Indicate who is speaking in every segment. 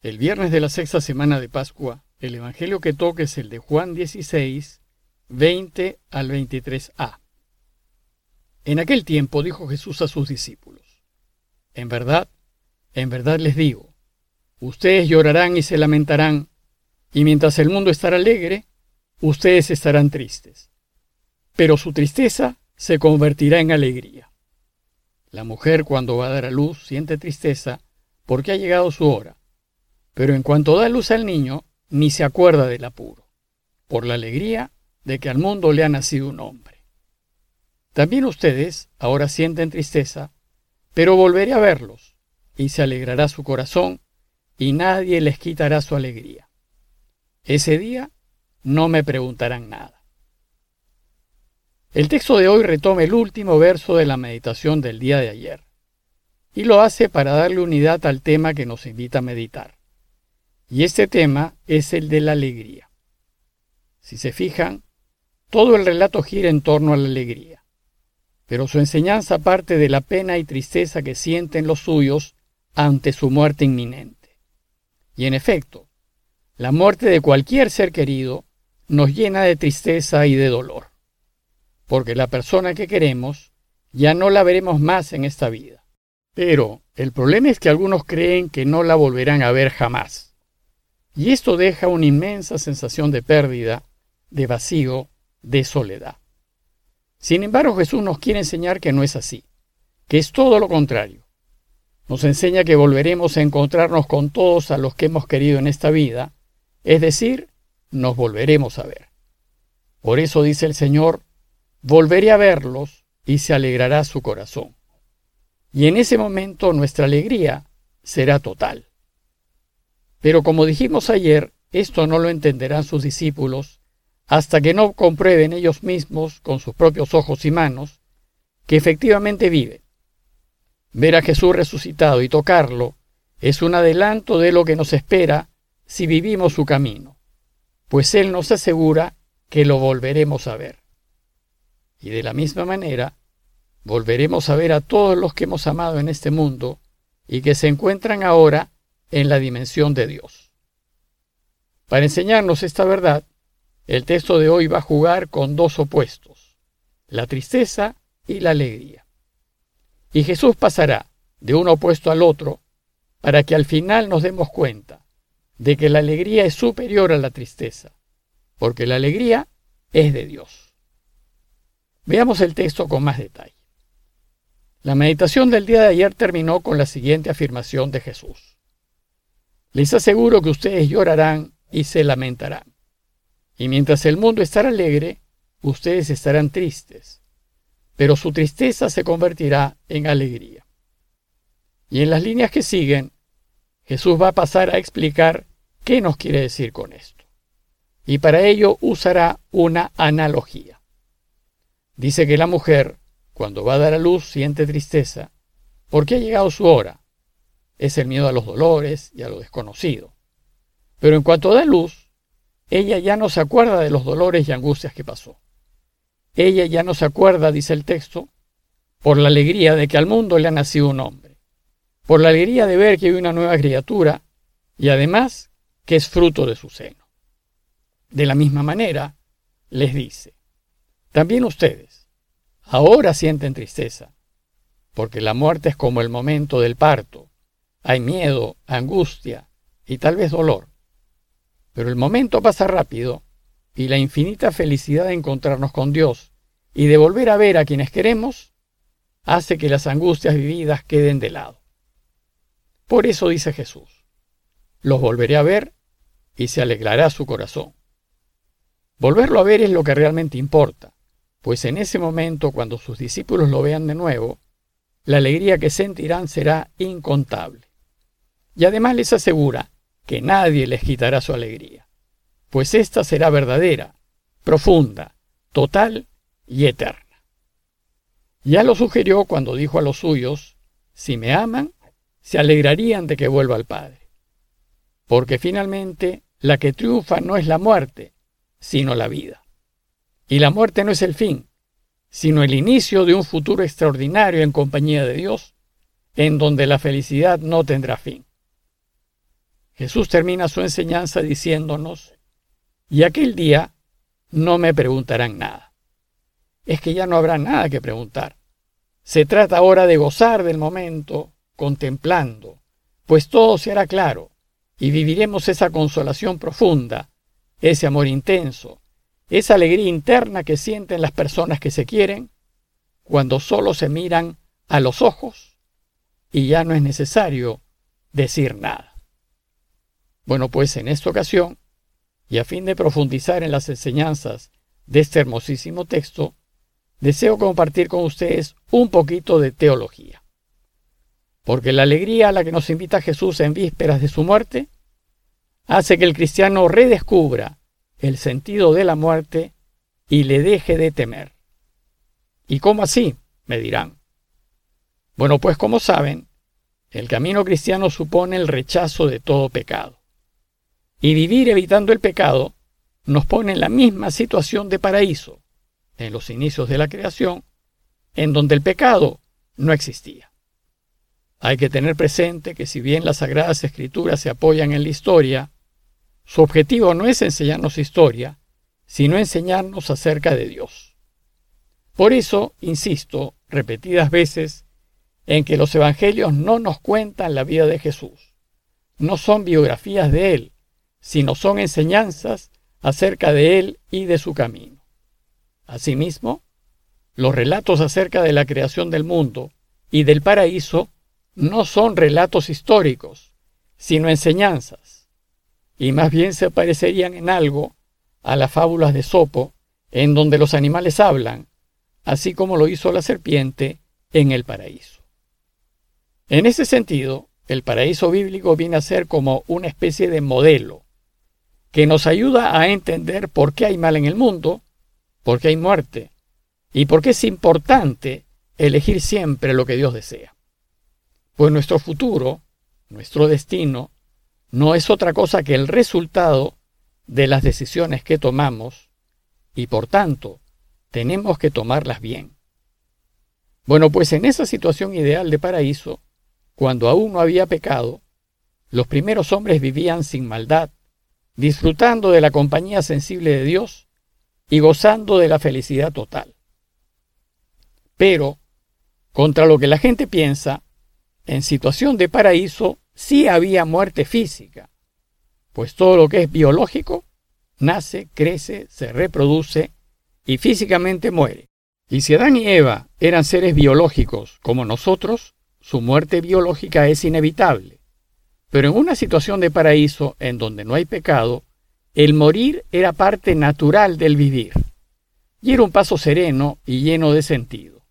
Speaker 1: El viernes de la sexta semana de Pascua, el Evangelio que toca es el de Juan 16, 20 al 23a. En aquel tiempo dijo Jesús a sus discípulos, En verdad, en verdad les digo, ustedes llorarán y se lamentarán, y mientras el mundo estará alegre, ustedes estarán tristes. Pero su tristeza se convertirá en alegría. La mujer cuando va a dar a luz siente tristeza porque ha llegado su hora pero en cuanto da luz al niño, ni se acuerda del apuro, por la alegría de que al mundo le ha nacido un hombre. También ustedes ahora sienten tristeza, pero volveré a verlos, y se alegrará su corazón, y nadie les quitará su alegría. Ese día no me preguntarán nada. El texto de hoy retoma el último verso de la meditación del día de ayer, y lo hace para darle unidad al tema que nos invita a meditar. Y este tema es el de la alegría. Si se fijan, todo el relato gira en torno a la alegría, pero su enseñanza parte de la pena y tristeza que sienten los suyos ante su muerte inminente. Y en efecto, la muerte de cualquier ser querido nos llena de tristeza y de dolor, porque la persona que queremos ya no la veremos más en esta vida. Pero el problema es que algunos creen que no la volverán a ver jamás. Y esto deja una inmensa sensación de pérdida, de vacío, de soledad. Sin embargo, Jesús nos quiere enseñar que no es así, que es todo lo contrario. Nos enseña que volveremos a encontrarnos con todos a los que hemos querido en esta vida, es decir, nos volveremos a ver. Por eso dice el Señor, volveré a verlos y se alegrará su corazón. Y en ese momento nuestra alegría será total. Pero como dijimos ayer, esto no lo entenderán sus discípulos hasta que no comprueben ellos mismos con sus propios ojos y manos que efectivamente vive. Ver a Jesús resucitado y tocarlo es un adelanto de lo que nos espera si vivimos su camino, pues Él nos asegura que lo volveremos a ver. Y de la misma manera, volveremos a ver a todos los que hemos amado en este mundo y que se encuentran ahora en la dimensión de Dios. Para enseñarnos esta verdad, el texto de hoy va a jugar con dos opuestos, la tristeza y la alegría. Y Jesús pasará de uno opuesto al otro para que al final nos demos cuenta de que la alegría es superior a la tristeza, porque la alegría es de Dios. Veamos el texto con más detalle. La meditación del día de ayer terminó con la siguiente afirmación de Jesús. Les aseguro que ustedes llorarán y se lamentarán. Y mientras el mundo estará alegre, ustedes estarán tristes. Pero su tristeza se convertirá en alegría. Y en las líneas que siguen, Jesús va a pasar a explicar qué nos quiere decir con esto. Y para ello usará una analogía. Dice que la mujer, cuando va a dar a luz, siente tristeza, porque ha llegado su hora, es el miedo a los dolores y a lo desconocido. Pero en cuanto da luz, ella ya no se acuerda de los dolores y angustias que pasó. Ella ya no se acuerda, dice el texto, por la alegría de que al mundo le ha nacido un hombre, por la alegría de ver que hay una nueva criatura y además que es fruto de su seno. De la misma manera, les dice, también ustedes, ahora sienten tristeza, porque la muerte es como el momento del parto, hay miedo, angustia y tal vez dolor. Pero el momento pasa rápido y la infinita felicidad de encontrarnos con Dios y de volver a ver a quienes queremos hace que las angustias vividas queden de lado. Por eso dice Jesús, los volveré a ver y se alegrará su corazón. Volverlo a ver es lo que realmente importa, pues en ese momento, cuando sus discípulos lo vean de nuevo, la alegría que sentirán será incontable. Y además les asegura que nadie les quitará su alegría, pues ésta será verdadera, profunda, total y eterna. Ya lo sugirió cuando dijo a los suyos, si me aman, se alegrarían de que vuelva al Padre. Porque finalmente la que triunfa no es la muerte, sino la vida. Y la muerte no es el fin, sino el inicio de un futuro extraordinario en compañía de Dios, en donde la felicidad no tendrá fin. Jesús termina su enseñanza diciéndonos, y aquel día no me preguntarán nada. Es que ya no habrá nada que preguntar. Se trata ahora de gozar del momento, contemplando, pues todo se hará claro, y viviremos esa consolación profunda, ese amor intenso, esa alegría interna que sienten las personas que se quieren, cuando solo se miran a los ojos y ya no es necesario decir nada. Bueno, pues en esta ocasión, y a fin de profundizar en las enseñanzas de este hermosísimo texto, deseo compartir con ustedes un poquito de teología. Porque la alegría a la que nos invita Jesús en vísperas de su muerte hace que el cristiano redescubra el sentido de la muerte y le deje de temer. ¿Y cómo así? me dirán. Bueno, pues como saben, el camino cristiano supone el rechazo de todo pecado. Y vivir evitando el pecado nos pone en la misma situación de paraíso, en los inicios de la creación, en donde el pecado no existía. Hay que tener presente que si bien las Sagradas Escrituras se apoyan en la historia, su objetivo no es enseñarnos historia, sino enseñarnos acerca de Dios. Por eso, insisto repetidas veces, en que los Evangelios no nos cuentan la vida de Jesús. No son biografías de Él, sino son enseñanzas acerca de Él y de su camino. Asimismo, los relatos acerca de la creación del mundo y del paraíso no son relatos históricos, sino enseñanzas, y más bien se parecerían en algo a las fábulas de Sopo, en donde los animales hablan, así como lo hizo la serpiente en el paraíso. En ese sentido, el paraíso bíblico viene a ser como una especie de modelo que nos ayuda a entender por qué hay mal en el mundo, por qué hay muerte y por qué es importante elegir siempre lo que Dios desea. Pues nuestro futuro, nuestro destino, no es otra cosa que el resultado de las decisiones que tomamos y por tanto tenemos que tomarlas bien. Bueno, pues en esa situación ideal de paraíso, cuando aún no había pecado, los primeros hombres vivían sin maldad, disfrutando de la compañía sensible de Dios y gozando de la felicidad total. Pero, contra lo que la gente piensa, en situación de paraíso sí había muerte física, pues todo lo que es biológico nace, crece, se reproduce y físicamente muere. Y si Adán y Eva eran seres biológicos como nosotros, su muerte biológica es inevitable. Pero en una situación de paraíso en donde no hay pecado, el morir era parte natural del vivir, y era un paso sereno y lleno de sentido.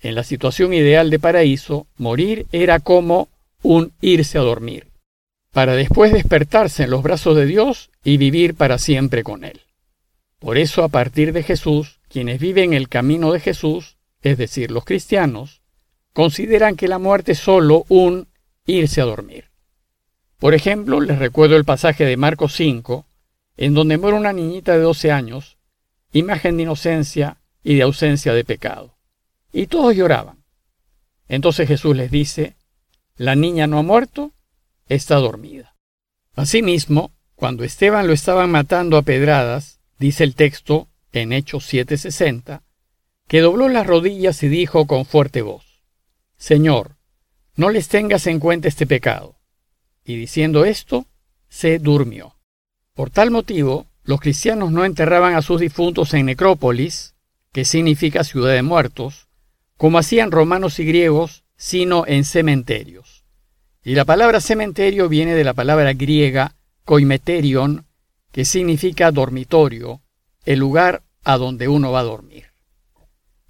Speaker 1: En la situación ideal de paraíso, morir era como un irse a dormir, para después despertarse en los brazos de Dios y vivir para siempre con Él. Por eso, a partir de Jesús, quienes viven el camino de Jesús, es decir, los cristianos, consideran que la muerte es solo un irse a dormir. Por ejemplo, les recuerdo el pasaje de Marcos 5, en donde muere una niñita de 12 años, imagen de inocencia y de ausencia de pecado. Y todos lloraban. Entonces Jesús les dice, la niña no ha muerto, está dormida. Asimismo, cuando Esteban lo estaban matando a pedradas, dice el texto en Hechos 7:60, que dobló las rodillas y dijo con fuerte voz, Señor, no les tengas en cuenta este pecado. Y diciendo esto, se durmió. Por tal motivo, los cristianos no enterraban a sus difuntos en necrópolis, que significa ciudad de muertos, como hacían romanos y griegos, sino en cementerios. Y la palabra cementerio viene de la palabra griega koimeterion, que significa dormitorio, el lugar a donde uno va a dormir.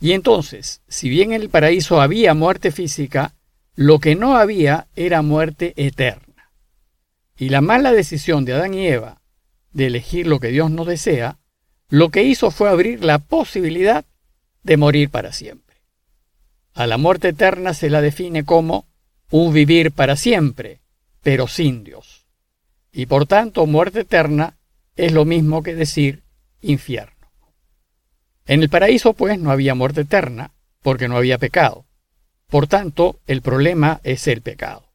Speaker 1: Y entonces, si bien en el paraíso había muerte física, lo que no había era muerte eterna. Y la mala decisión de Adán y Eva de elegir lo que Dios no desea, lo que hizo fue abrir la posibilidad de morir para siempre. A la muerte eterna se la define como un vivir para siempre, pero sin Dios. Y por tanto, muerte eterna es lo mismo que decir infierno. En el paraíso, pues, no había muerte eterna, porque no había pecado. Por tanto, el problema es el pecado.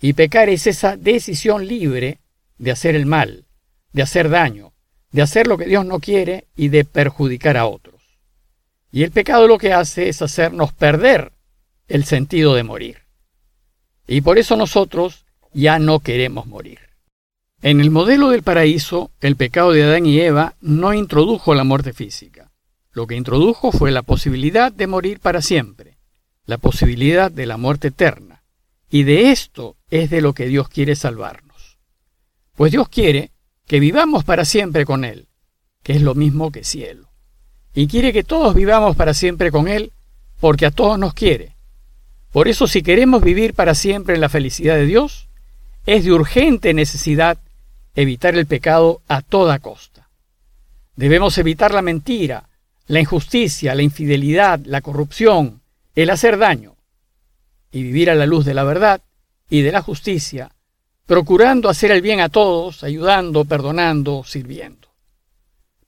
Speaker 1: Y pecar es esa decisión libre de hacer el mal, de hacer daño, de hacer lo que Dios no quiere y de perjudicar a otros. Y el pecado lo que hace es hacernos perder el sentido de morir. Y por eso nosotros ya no queremos morir. En el modelo del paraíso, el pecado de Adán y Eva no introdujo la muerte física. Lo que introdujo fue la posibilidad de morir para siempre, la posibilidad de la muerte eterna. Y de esto es de lo que Dios quiere salvarnos. Pues Dios quiere que vivamos para siempre con Él, que es lo mismo que cielo. Y quiere que todos vivamos para siempre con Él, porque a todos nos quiere. Por eso si queremos vivir para siempre en la felicidad de Dios, es de urgente necesidad evitar el pecado a toda costa. Debemos evitar la mentira, la injusticia, la infidelidad, la corrupción, el hacer daño, y vivir a la luz de la verdad y de la justicia, procurando hacer el bien a todos, ayudando, perdonando, sirviendo.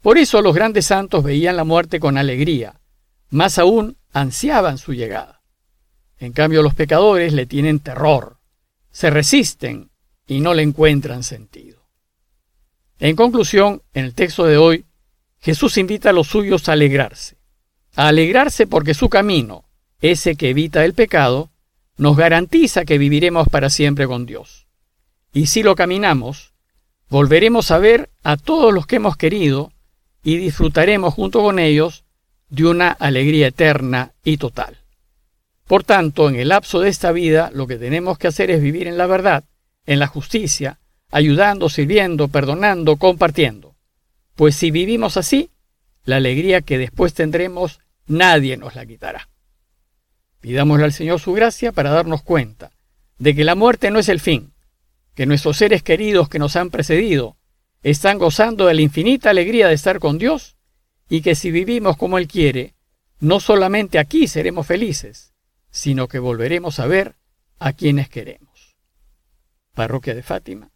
Speaker 1: Por eso los grandes santos veían la muerte con alegría, más aún ansiaban su llegada. En cambio los pecadores le tienen terror, se resisten y no le encuentran sentido. En conclusión, en el texto de hoy, Jesús invita a los suyos a alegrarse, a alegrarse porque su camino, ese que evita el pecado, nos garantiza que viviremos para siempre con Dios. Y si lo caminamos, volveremos a ver a todos los que hemos querido y disfrutaremos junto con ellos de una alegría eterna y total. Por tanto, en el lapso de esta vida lo que tenemos que hacer es vivir en la verdad, en la justicia, ayudando, sirviendo, perdonando, compartiendo. Pues si vivimos así, la alegría que después tendremos nadie nos la quitará. Pidámosle al Señor su gracia para darnos cuenta de que la muerte no es el fin, que nuestros seres queridos que nos han precedido están gozando de la infinita alegría de estar con Dios y que si vivimos como Él quiere, no solamente aquí seremos felices, sino que volveremos a ver a quienes queremos. Parroquia de Fátima,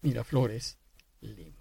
Speaker 1: Miraflores, Lima.